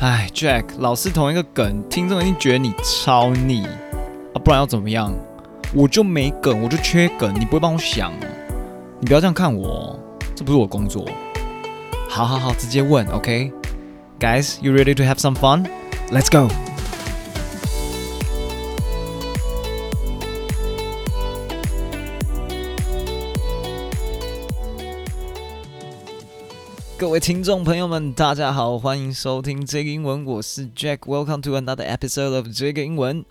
哎，Jack，老是同一个梗，听众一定觉得你超腻啊！不然要怎么样？我就没梗，我就缺梗，你不会帮我想？你不要这样看我，这不是我工作。好好好，直接问，OK？Guys，you ready to have some fun？Let's go！各位听众朋友们，大家好，欢迎收听这个英文，我是 Jack。Welcome to another episode of 这个英文。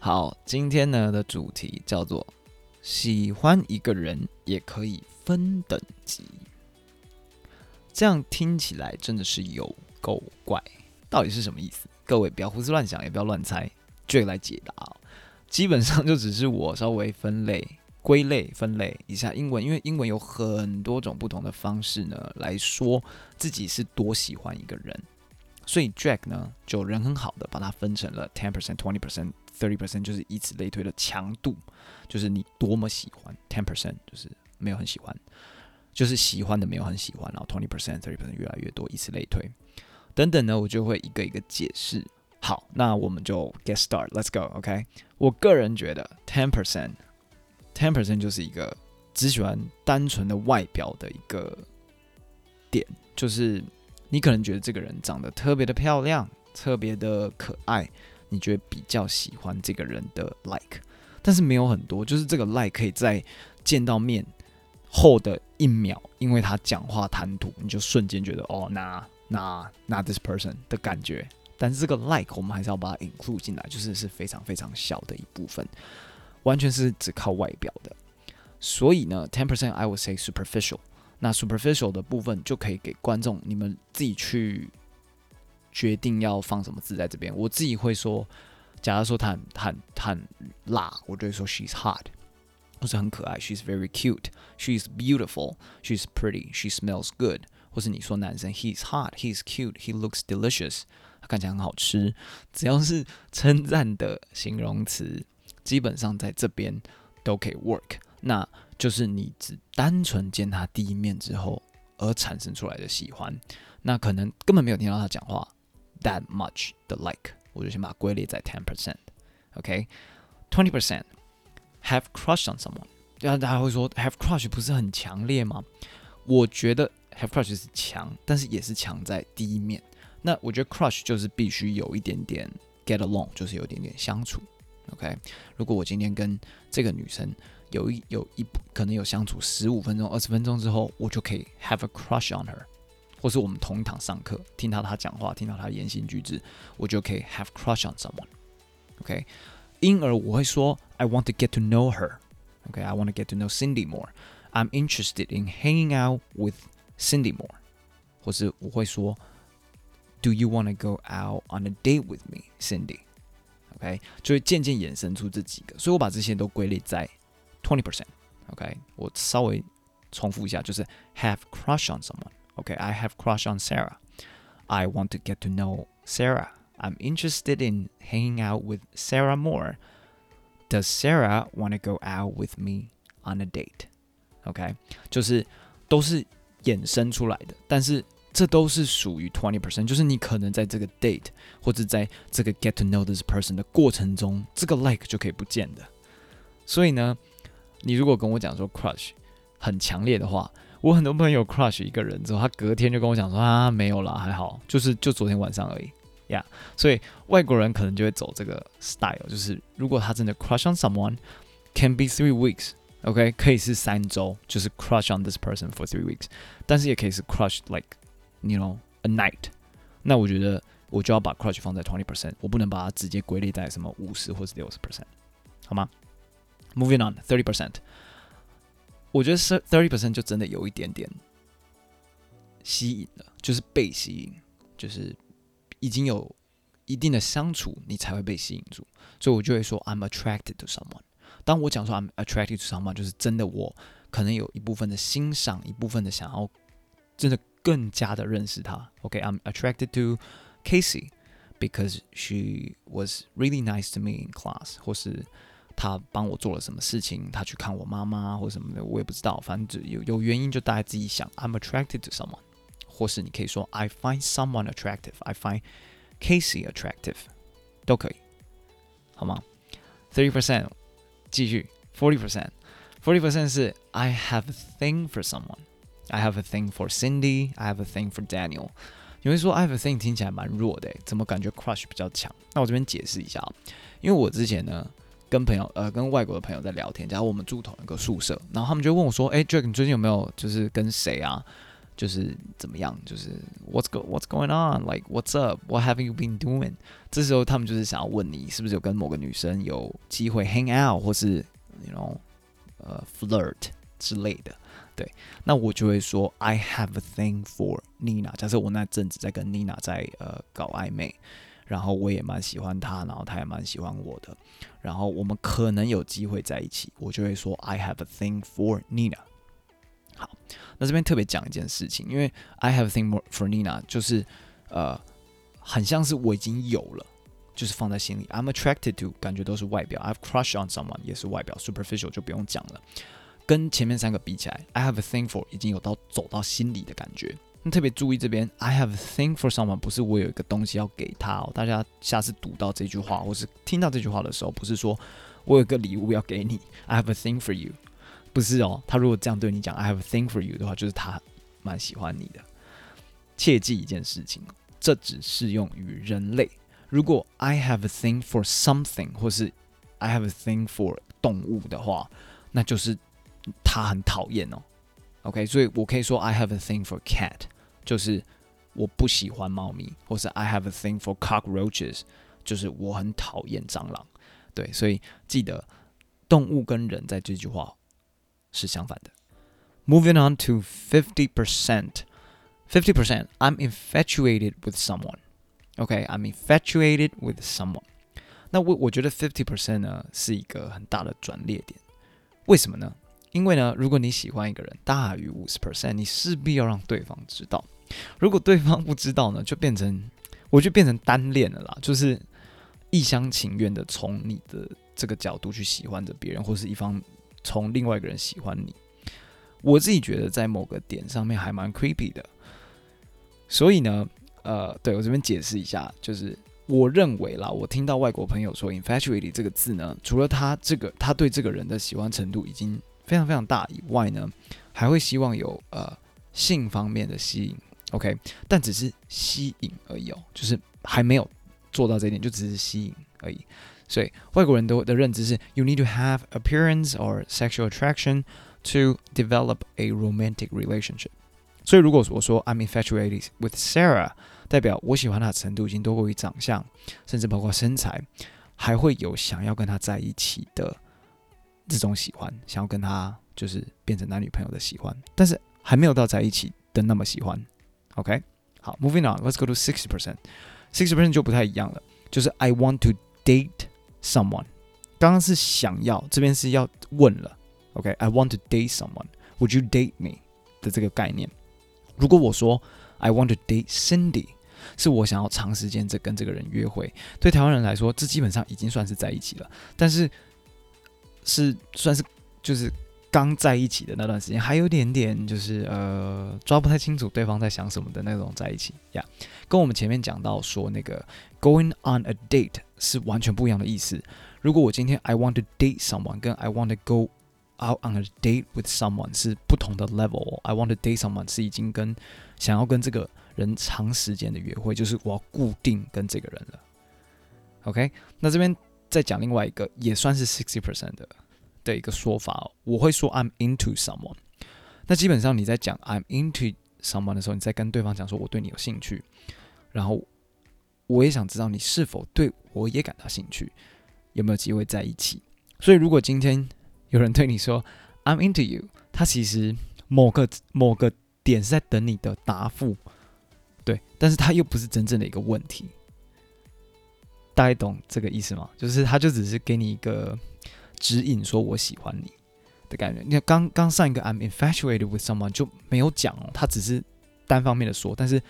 好，今天呢的主题叫做喜欢一个人也可以分等级。这样听起来真的是有够怪，到底是什么意思？各位不要胡思乱想，也不要乱猜，Jack 来解答。基本上就只是我稍微分类。归类分类一下英文，因为英文有很多种不同的方式呢，来说自己是多喜欢一个人，所以 Jack 呢就人很好的把它分成了 ten percent、twenty percent、thirty percent，就是以此类推的强度，就是你多么喜欢 ten percent，就是没有很喜欢，就是喜欢的没有很喜欢，然后 twenty percent、thirty percent 越来越多，以此类推等等呢，我就会一个一个解释。好，那我们就 get start，let's go，OK？、我个人觉得 ten percent。Ten percent 就是一个只喜欢单纯的外表的一个点，就是你可能觉得这个人长得特别的漂亮，特别的可爱，你觉得比较喜欢这个人的 like，但是没有很多，就是这个 like 可以在见到面后的一秒，因为他讲话谈吐，你就瞬间觉得哦，那那那 this person 的感觉，但是这个 like 我们还是要把它 include 进来，就是是非常非常小的一部分。完全是只靠外表的，所以呢，ten percent I would say superficial。那 superficial 的部分就可以给观众你们自己去决定要放什么字在这边。我自己会说，假如说他很很很辣，我就会说 she's hot，或是很可爱，she's very cute，she's beautiful，she's pretty，she smells good。或是你说男生 he's hot，he's cute，he looks delicious，他看起来很好吃。只要是称赞的形容词。基本上在这边都可以 work，那就是你只单纯见他第一面之后而产生出来的喜欢，那可能根本没有听到他讲话 that much 的 like，我就先把它归类在 ten percent，OK，twenty percent have crush on someone，然后大家会说 have crush 不是很强烈吗？我觉得 have crush 是强，但是也是强在第一面。那我觉得 crush 就是必须有一点点 get along，就是有一点点相处。OK，如果我今天跟这个女生有一有一可能有相处十五分钟、二十分钟之后，我就可以 have a crush on her，或是我们同一堂上课，听到她讲话，听到她的言行举止，我就可以 have crush on someone。OK，因而我会说 I want to get to know her。OK，I want to get to know Cindy more。I'm interested in hanging out with Cindy more。或是我会说 Do you want to go out on a date with me, Cindy？OK，就会渐渐衍生出这几个，所以我把这些都归类在 twenty percent。OK，我稍微重复一下，就是 have crush on someone。OK，I have crush on Sarah。I want to get to know Sarah。I'm interested in hanging out with Sarah more。Does Sarah want to go out with me on a date？OK，就是都是衍生出来的，但是。 这都是属于 twenty percent，就是你可能在这个 date 或者在这个 get to know this person 的过程中，这个 like 就可以不见的。所以呢，你如果跟我讲说 crush 很强烈的话，我很多朋友 crush 一个人之后，他隔天就跟我讲说啊，没有啦，还好，就是就昨天晚上而已呀。Yeah, 所以外国人可能就会走这个 style，就是如果他真的 crush on someone，can be three weeks，OK，可以是三周，就是 crush on this person for three weeks，但是也可以是 crush like。You know, a night，那我觉得我就要把 crush 放在 twenty percent，我不能把它直接归类在什么五十或是六十 percent，好吗？Moving on, thirty percent，我觉得是 thirty percent 就真的有一点点吸引了，就是被吸引，就是已经有一定的相处，你才会被吸引住，所以我就会说 I'm attracted to someone。当我讲说 I'm attracted to someone，就是真的我可能有一部分的欣赏，一部分的想要真的。更加的认识他。OK，I'm、okay, attracted to Casey because she was really nice to me in class。或是他帮我做了什么事情，他去看我妈妈或什么的，我也不知道。反正有有原因就大家自己想。I'm attracted to someone， 或是你可以说 I find someone attractive，I find Casey attractive，都可以，好吗？Thirty percent，继续，Forty percent，Forty percent 是 I have a thing for I have a thing for Cindy，I have a thing for Daniel。有人说 I have a thing 听起来蛮弱的，怎么感觉 crush 比较强？那我这边解释一下啊，因为我之前呢。跟朋友呃，跟外国的朋友在聊天，假如我们住同一个宿舍，然后他们就问我说：“哎，Jack，你最近有没有就是跟谁啊？就是怎么样？就是 What's go What's going on？Like What's up？What have you been doing？” 这时候他们就是想要问你是不是有跟某个女生有机会 hang out，或是 you know 呃 flirt 之类的。对，那我就会说 I have a thing for Nina。假设我那阵子在跟 Nina 在呃搞暧昧。然后我也蛮喜欢她，然后她也蛮喜欢我的，然后我们可能有机会在一起，我就会说 I have a thing for Nina。好，那这边特别讲一件事情，因为 I have a thing for Nina 就是呃，很像是我已经有了，就是放在心里。I'm attracted to 感觉都是外表，I've crush on someone 也是外表，superficial 就不用讲了。跟前面三个比起来，I have a thing for 已经有到走到心里的感觉。那特别注意这边，I have a thing for someone，不是我有一个东西要给他哦。大家下次读到这句话，或是听到这句话的时候，不是说我有个礼物要给你，I have a thing for you，不是哦。他如果这样对你讲，I have a thing for you 的话，就是他蛮喜欢你的。切记一件事情，这只适用于人类。如果 I have a thing for something，或是 I have a thing for 动物的话，那就是他很讨厌哦。OK，所以我可以说 I have a thing for cat，就是我不喜欢猫咪，或是 I have a thing for cockroaches，就是我很讨厌蟑螂。对，所以记得动物跟人在这句话是相反的。Moving on to fifty percent，fifty percent，I'm infatuated with someone。OK，I'm infatuated with someone。那我我觉得 fifty percent 呢是一个很大的转捩点，为什么呢？ 因为呢，如果你喜欢一个人大于五十 percent，你势必要让对方知道。如果对方不知道呢，就变成我就变成单恋了啦，就是一厢情愿的从你的这个角度去喜欢着别人，或是一方从另外一个人喜欢你。我自己觉得在某个点上面还蛮 creepy 的。所以呢，呃，对，我这边解释一下，就是我认为啦，我听到外国朋友说 infatuated 这个字呢，除了他这个他对这个人的喜欢程度已经非常非常大以外呢，还会希望有呃性方面的吸引，OK，但只是吸引而已哦，就是还没有做到这一点，就只是吸引而已。所以外国人都的认知是，you need to have appearance or sexual attraction to develop a romantic relationship。所以如果我说 I'm infatuated with Sarah，代表我喜欢她的程度已经多过于长相，甚至包括身材，还会有想要跟她在一起的。这种喜欢，想要跟他就是变成男女朋友的喜欢，但是还没有到在一起的那么喜欢。OK，好，Moving on，Let's go to sixty percent。sixty percent 就不太一样了，就是 I want to date someone。刚刚是想要，这边是要问了。OK，I want to date someone，Would you date me 的这个概念。如果我说 I want to date Cindy，是我想要长时间这跟这个人约会。对台湾人来说，这基本上已经算是在一起了，但是。是算是就是刚在一起的那段时间，还有点点就是呃抓不太清楚对方在想什么的那种在一起呀跟我们前面讲到说那个 going on a date 是完全不一样的意思。如果我今天 I want to date someone 跟 I want to go out on a date with someone 是不同的 level。I want to date someone 是已经跟想要跟这个人长时间的约会，就是我要固定跟这个人了。OK，那这边。再讲另外一个也算是 sixty percent 的的一个说法，我会说 I'm into someone。那基本上你在讲 I'm into someone 的时候，你在跟对方讲说我对你有兴趣，然后我也想知道你是否对我也感到兴趣，有没有机会在一起。所以如果今天有人对你说 I'm into you，他其实某个某个点是在等你的答复，对，但是他又不是真正的一个问题。大家懂这个意思吗？就是他就只是给你一个指引，说我喜欢你的感觉。你看刚刚上一个 I'm infatuated with someone 就没有讲哦，他只是单方面的说。但是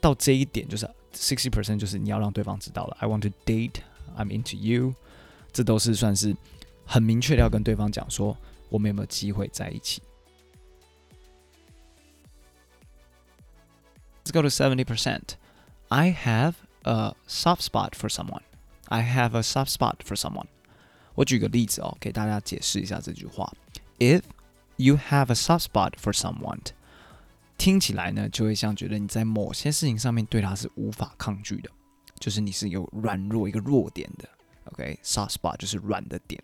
到这一点就是 sixty percent，就是你要让对方知道了。I want to date, I'm into you，这都是算是很明确的要跟对方讲说我们有没有机会在一起。Let's go to seventy percent. I have a soft spot for someone. I have a soft spot for someone. 我举个例子哦，给大家解释一下这句话。If you have a soft spot for someone，听起来呢就会像觉得你在某些事情上面对他是无法抗拒的，就是你是有软弱一个弱点的。OK，soft spot 就是软的点。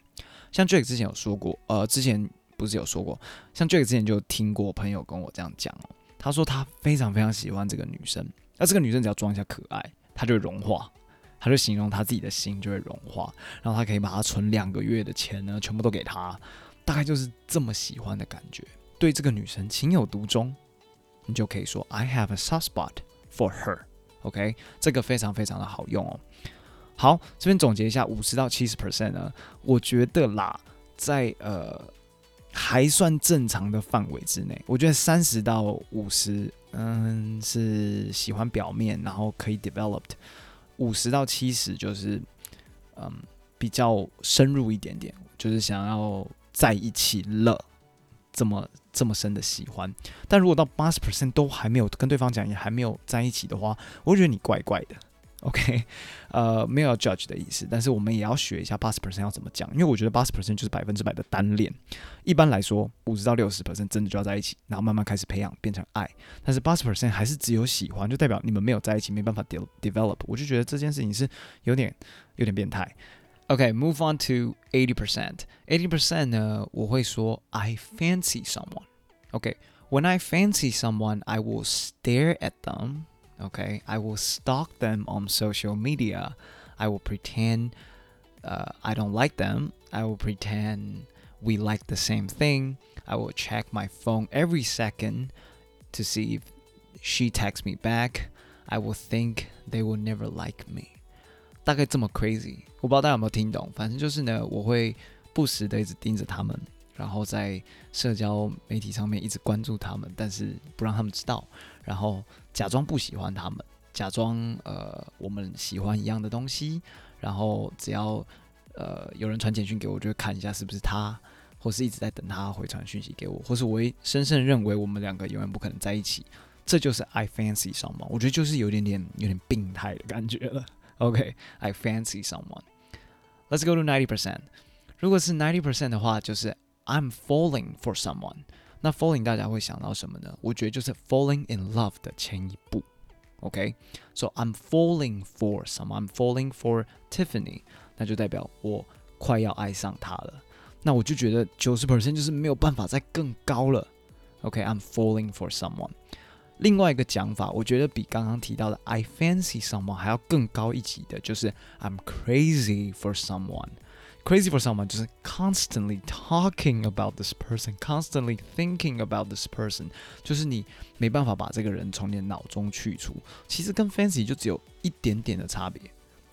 像 Drake 之前有说过，呃，之前不是有说过，像 Drake 之前就听过朋友跟我这样讲哦，他说他非常非常喜欢这个女生，那这个女生只要装一下可爱，他就融化。他就形容他自己的心就会融化，然后他可以把他存两个月的钱呢，全部都给他，大概就是这么喜欢的感觉。对这个女生情有独钟，你就可以说 I have a soft spot for her。OK，这个非常非常的好用哦。好，这边总结一下，五十到七十 percent 呢，我觉得啦，在呃还算正常的范围之内。我觉得三十到五十，嗯，是喜欢表面，然后可以 developed。五十到七十就是，嗯，比较深入一点点，就是想要在一起了，这么这么深的喜欢。但如果到八十 percent 都还没有跟对方讲，也还没有在一起的话，我觉得你怪怪的。OK，呃，没有要 judge 的意思，但是我们也要学一下八十 percent 要怎么讲，因为我觉得八十 percent 就是百分之百的单恋。一般来说，五十到六十 percent 真的就要在一起，然后慢慢开始培养变成爱。但是八十 percent 还是只有喜欢，就代表你们没有在一起，没办法 de develop。我就觉得这件事情是有点有点变态。OK，move on to eighty percent。eighty percent 呢，我会说 I fancy someone。OK，when I fancy someone, I will stare at them。 Okay, I will stalk them on social media. I will pretend uh, I don't like them. I will pretend we like the same thing. I will check my phone every second to see if she texts me back. I will think they will never like me. 大概这么 crazy，我不知道大家有没有听懂。反正就是呢，我会不时的一直盯着他们。 然后在社交媒体上面一直关注他们，但是不让他们知道，然后假装不喜欢他们，假装呃我们喜欢一样的东西，然后只要呃有人传简讯给我，就会看一下是不是他，或是一直在等他回传讯息给我，或是我会深深认为我们两个永远不可能在一起，这就是 I fancy someone，我觉得就是有点点有点病态的感觉了。OK，I fancy someone。Let's go to ninety percent。如果是 ninety percent 的话，就是。I'm falling for someone，那 falling 大家会想到什么呢？我觉得就是 falling in love 的前一步。OK，so、okay? I'm falling for someone，I'm falling for Tiffany，那就代表我快要爱上她了。那我就觉得九十 percent 就是没有办法再更高了。OK，I'm、okay? falling for someone。另外一个讲法，我觉得比刚刚提到的 I fancy someone 还要更高一级的，就是 I'm crazy for someone。 Crazy for someone 就是 constantly talking about this person，constantly thinking about this person，就是你没办法把这个人从你的脑中去除。其实跟 fancy 就只有一点点的差别，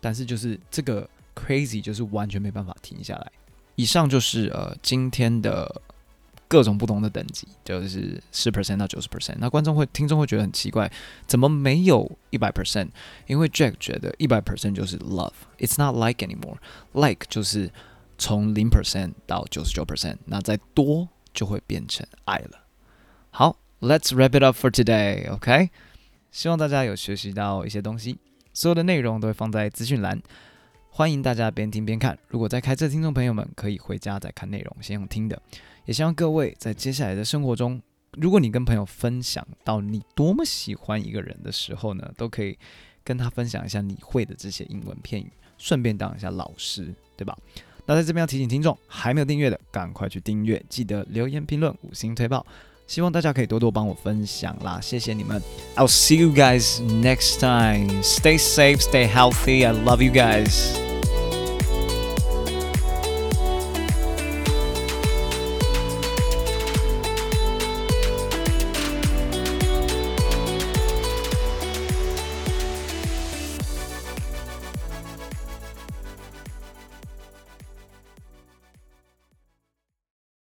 但是就是这个 crazy 就是完全没办法停下来。以上就是呃今天的各种不同的等级，就是十 percent 到九十 percent。那观众会、听众会觉得很奇怪，怎么没有一百 percent？因为 Jack 觉得一百 percent 就是 love，it's not like anymore。like 就是从零 percent 到九十九 percent，那再多就会变成爱了。好，Let's wrap it up for today。OK，希望大家有学习到一些东西，所有的内容都会放在资讯栏。欢迎大家边听边看。如果在开车的听众朋友们，可以回家再看内容，先用听的。也希望各位在接下来的生活中，如果你跟朋友分享到你多么喜欢一个人的时候呢，都可以跟他分享一下你会的这些英文片语，顺便当一下老师，对吧？那在这边要提醒听众，还没有订阅的，赶快去订阅，记得留言评论五星推爆。希望大家可以多多帮我分享啦，谢谢你们。I'll see you guys next time. Stay safe, stay healthy. I love you guys.